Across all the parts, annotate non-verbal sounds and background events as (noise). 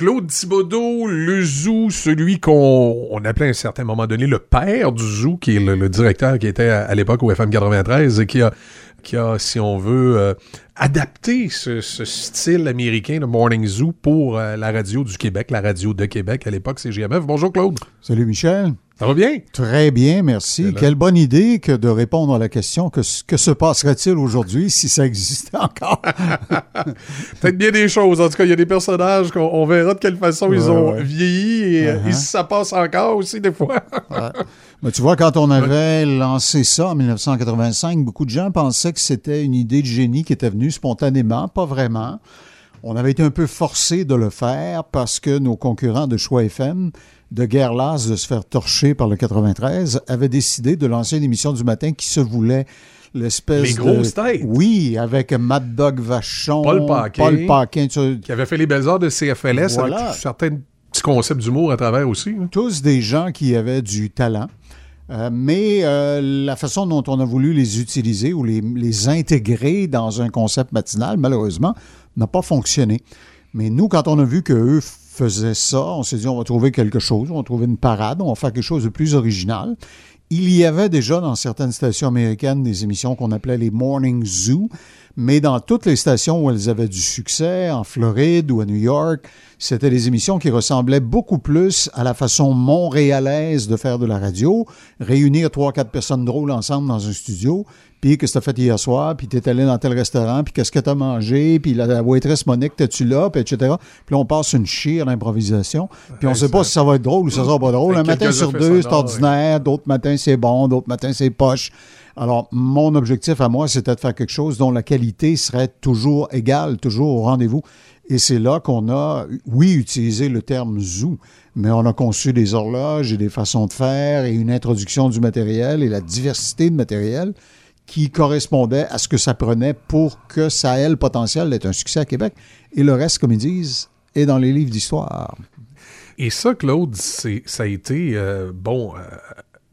Claude Thibodeau, le zoo, celui qu'on on appelait à un certain moment donné le père du zoo, qui est le, directeur qui était à, l'époque au FM 93 et qui a, qui a si on veut, euh, adapté ce, style américain de Morning Zoo pour euh, la radio du Québec, la radio de Québec à l'époque, c'est GMF. Bonjour Claude. Salut Michel. Ça va bien? Très bien, merci. Quelle bonne idée que de répondre à la question que, que se passerait-il aujourd'hui si ça existait encore? (laughs) Peut-être bien des choses. En tout cas, il y a des personnages qu'on verra de quelle façon ils ont vieilli et, uh-huh. si ça passe encore aussi des fois. (laughs) Mais tu vois, quand on avait lancé ça en 1985, beaucoup de gens pensaient que c'était une idée de génie qui était venue spontanément, pas vraiment. On avait été un peu forcé de le faire parce que nos concurrents de Choix FM de guerre lasse de se faire torcher par le 93, avait décidé de lancer une émission du matin qui se voulait l'espèce Les grosses têtes. Oui, avec Mad Dog Vachon, Paul Paquin, Paul Paquin qui avait fait les belles heures de CFLS avec certains petits concepts d'humour à travers aussi. Tous des gens qui avaient du talent. Euh, mais euh, la façon dont on a voulu les utiliser ou les, les intégrer dans un concept matinal, malheureusement, n'a pas fonctionné. Mais nous, quand on a vu qu'eux faisait ça. On s'est dit, on va trouver quelque chose, on va trouver une parade, on va faire quelque chose de plus original. Il y avait déjà dans certaines stations américaines des émissions qu'on appelait les Morning Zoo, mais dans toutes les stations où elles avaient du succès, en Floride ou à New York, c'était des émissions qui ressemblaient beaucoup plus à la façon montréalaise de faire de la radio, réunir trois, quatre personnes drôles ensemble dans un studio, puis qu'est-ce que t'as fait hier soir, puis t'es allé dans tel restaurant, puis qu'est-ce que t'as mangé, puis la, waitress Monique, t'es-tu là, puis etc. Puis on passe une chire d'improvisation, puis on sait pas si ça va être drôle ou ça sera pas drôle. Un matin sur deux, c'est ordinaire, d'autres matins c'est bon, d'autres matins c'est poche. Alors, mon objectif à moi, c'était de faire quelque chose dont la qualité serait toujours égale, toujours au rendez-vous. Et c'est là qu'on a, oui, utilisé le terme zoo, mais on a conçu des horloges et des façons de faire et une introduction du matériel et la diversité de matériel qui correspondait à ce que ça prenait pour que ça ait le potentiel d'être un succès à Québec. Et le reste, comme ils disent, est dans les livres d'histoire. Et ça, Claude, ça a été, euh, bon, euh,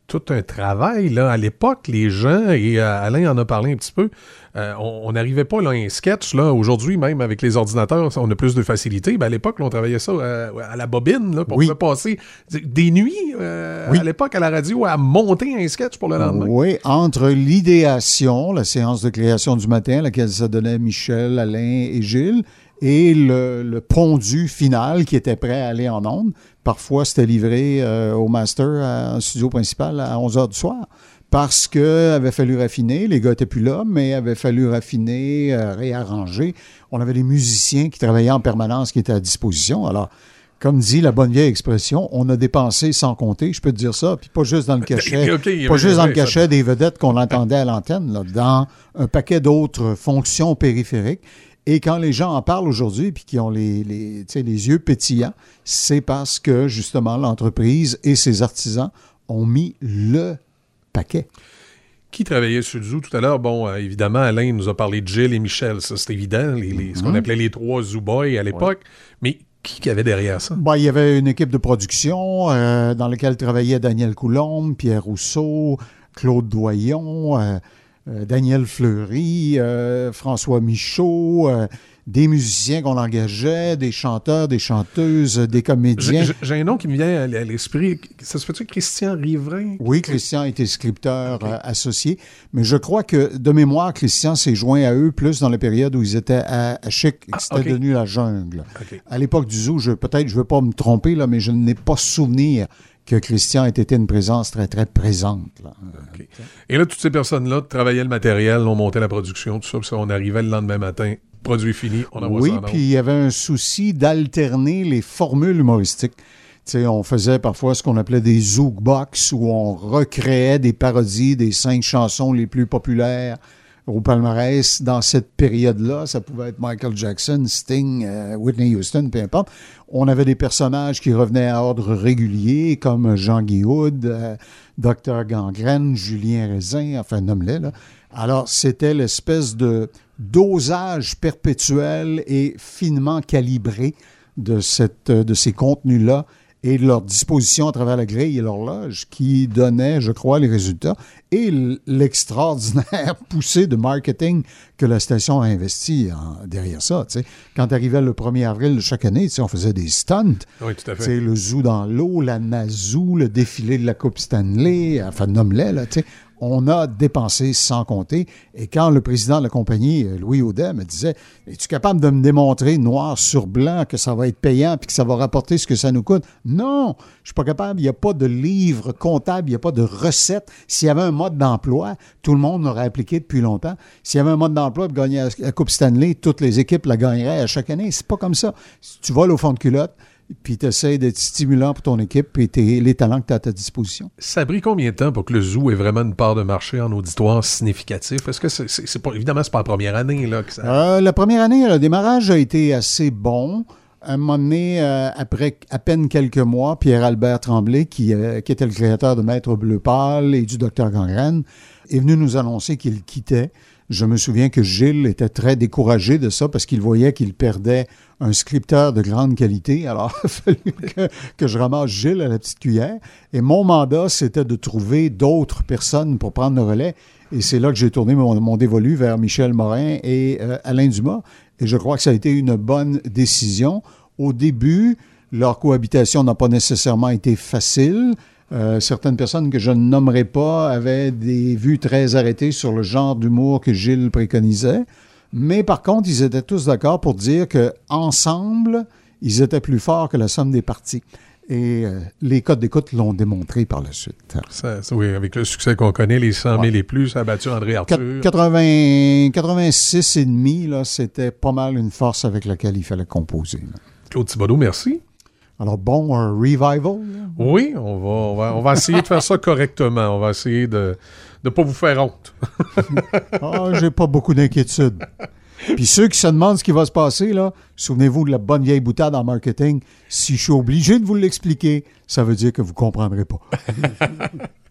tout un travail. Là. À l'époque, les gens, et euh, Alain en a parlé un petit peu, euh, on n'arrivait pas là, un sketch. Là. Aujourd'hui, même avec les ordinateurs, on a plus de facilité. Ben, à l'époque, on travaillait ça euh, à la bobine là, pour passer des nuits à l'époque à la radio à monter un sketch pour le lendemain. Oui, entre l'idéation, la séance de création du matin, laquelle ça donnait Michel, Alain et Gilles, et le, le, pondu final qui était prêt à aller en onde. Parfois, c'était livré euh, au master, en studio principal, à 11 h du soir. Parce qu'il avait fallu raffiner, les gars n'étaient plus là, mais il avait fallu raffiner, euh, réarranger. On avait des musiciens qui travaillaient en permanence, qui étaient à disposition. Alors, comme dit la bonne vieille expression, on a dépensé sans compter, je peux te dire ça, puis pas juste dans le cachet, pas juste dans le cachet des vedettes qu'on entendait à l'antenne, dans un paquet d'autres fonctions périphériques. Et quand les gens en parlent aujourd'hui puis qui ont les, les, les yeux pétillants, c'est parce que justement l'entreprise et ses artisans ont mis le paquet. Qui travaillait sur le zoo tout à l'heure? Bon, euh, évidemment, Alain nous a parlé de Gilles et Michel, ça c'est évident, les, ce qu'on mhm. appelait les trois Zoo Boys à l'époque. Mais qui y avait derrière ça? Ben, il y avait une équipe de production euh, dans laquelle travaillaient Daniel Coulombe, Pierre Rousseau, Claude Doyon. Euh, Daniel Fleury, euh, François Michaud, euh, des musiciens qu'on engageait, des chanteurs, des chanteuses, des comédiens. J'ai un nom qui me vient à l'esprit. Ça se fait-tu Christian Riverain? Oui, Christian était scripteur associé. Mais je crois que, de mémoire, Christian s'est joint à eux plus dans la période où ils étaient à, Chic, ah, c'était devenu la jungle. À l'époque du zoo, peut-être, je ne veux pas me tromper, là, mais je n'ai pas souvenir que Christian ait été une présence très, très présente. Et là, toutes ces personnes-là travaillaient le matériel, on montait la production, tout ça, puis on arrivait le lendemain matin, produit fini, on envoie oui, ça Oui, puis il y avait un souci d'alterner les formules humoristiques. on faisait parfois ce qu'on appelait des zoukbox, où on recréait des parodies des cinq chansons les plus populaires au palmarès dans cette période-là. Ça pouvait être Michael Jackson, Sting, euh, Whitney Houston, peu importe. On avait des personnages qui revenaient à ordre régulier, comme Jean Guihoud, euh, Docteur Gangrène, Julien Raisin, enfin, nomme-les. Alors, c'était l'espèce de dosage perpétuel et finement calibré de, cette, de ces contenus-là et leur disposition à travers la grille et l'horloge qui donnait, je crois, les résultats. Et l'extraordinaire (laughs) poussée de marketing que la station a investi derrière ça. Quand arrivait le 1er avril de chaque année, on faisait des stunts. Oui, tout à fait. Le zoo dans l'eau, la Nazou, le défilé de la Coupe Stanley, enfin, nomme-les, là, on a dépensé sans compter. Et quand le président de la compagnie, euh, Louis Audet, me disait Es-tu capable de me démontrer noir sur blanc que ça va être payant puis que ça va rapporter ce que ça nous coûte Non, je suis pas capable. Il n'y a pas de livre comptable, il n'y a pas de recette. S'il y avait un mode d'emploi, tout le monde l'aurait appliqué depuis longtemps. S'il y avait un mode d'emploi pour gagner la Coupe Stanley, toutes les équipes la gagneraient à chaque année. C'est pas comme ça. tu voles au fond de culotte, puis tu essaies d'être stimulant pour ton équipe et les talents que tu as à ta disposition. Ça a pris combien de temps pour que le zoo ait vraiment une part de marché en auditoire significatif? Est-ce que c'est, c'est, pas, évidemment, c'est pas la première année là, que ça... Euh, la première année, le démarrage a été assez bon. Un moment donné, euh, après à peine quelques mois, Pierre-Albert Tremblay, qui, euh, qui, était le créateur de Maître Bleu Pâle et du Docteur Gangrène, est venu nous annoncer qu'il quittait. Je me souviens que Gilles était très découragé de ça parce qu'il voyait qu'il perdait un scripteur de grande qualité. Alors, (laughs) il a que, je ramasse Gilles à la petite cuillère. Et mon mandat, c'était de trouver d'autres personnes pour prendre le relais. Et c'est là que j'ai tourné mon, dévolu vers Michel Morin et euh, Alain Dumas. Et je crois que ça a été une bonne décision. Au début, leur cohabitation n'a pas nécessairement été facile. Euh, certaines personnes que je ne nommerai pas avaient des vues très arrêtées sur le genre d'humour que Gilles préconisait. Mais par contre, ils étaient tous d'accord pour dire qu'ensemble, ils étaient plus forts que la somme des parties. Et euh, les codes d'écoute l'ont démontré par la suite. oui, avec le succès qu'on connaît, les 100 000 et plus, ça a battu André Arthur. 80, 86 et demi, là, c'était pas mal une force avec laquelle il fallait composer. Claude Thibodeau, merci. Alors, bon, un revival? Oui, on va, on, va, essayer de faire ça correctement. On va essayer de ne pas vous faire honte. (laughs) ah, j'ai pas beaucoup d'inquiétude. Puis ceux qui se demandent ce qui va se passer, là, souvenez-vous de la bonne vieille boutade en marketing. Si je suis obligé de vous l'expliquer, ça veut dire que vous ne comprendrez pas. (laughs)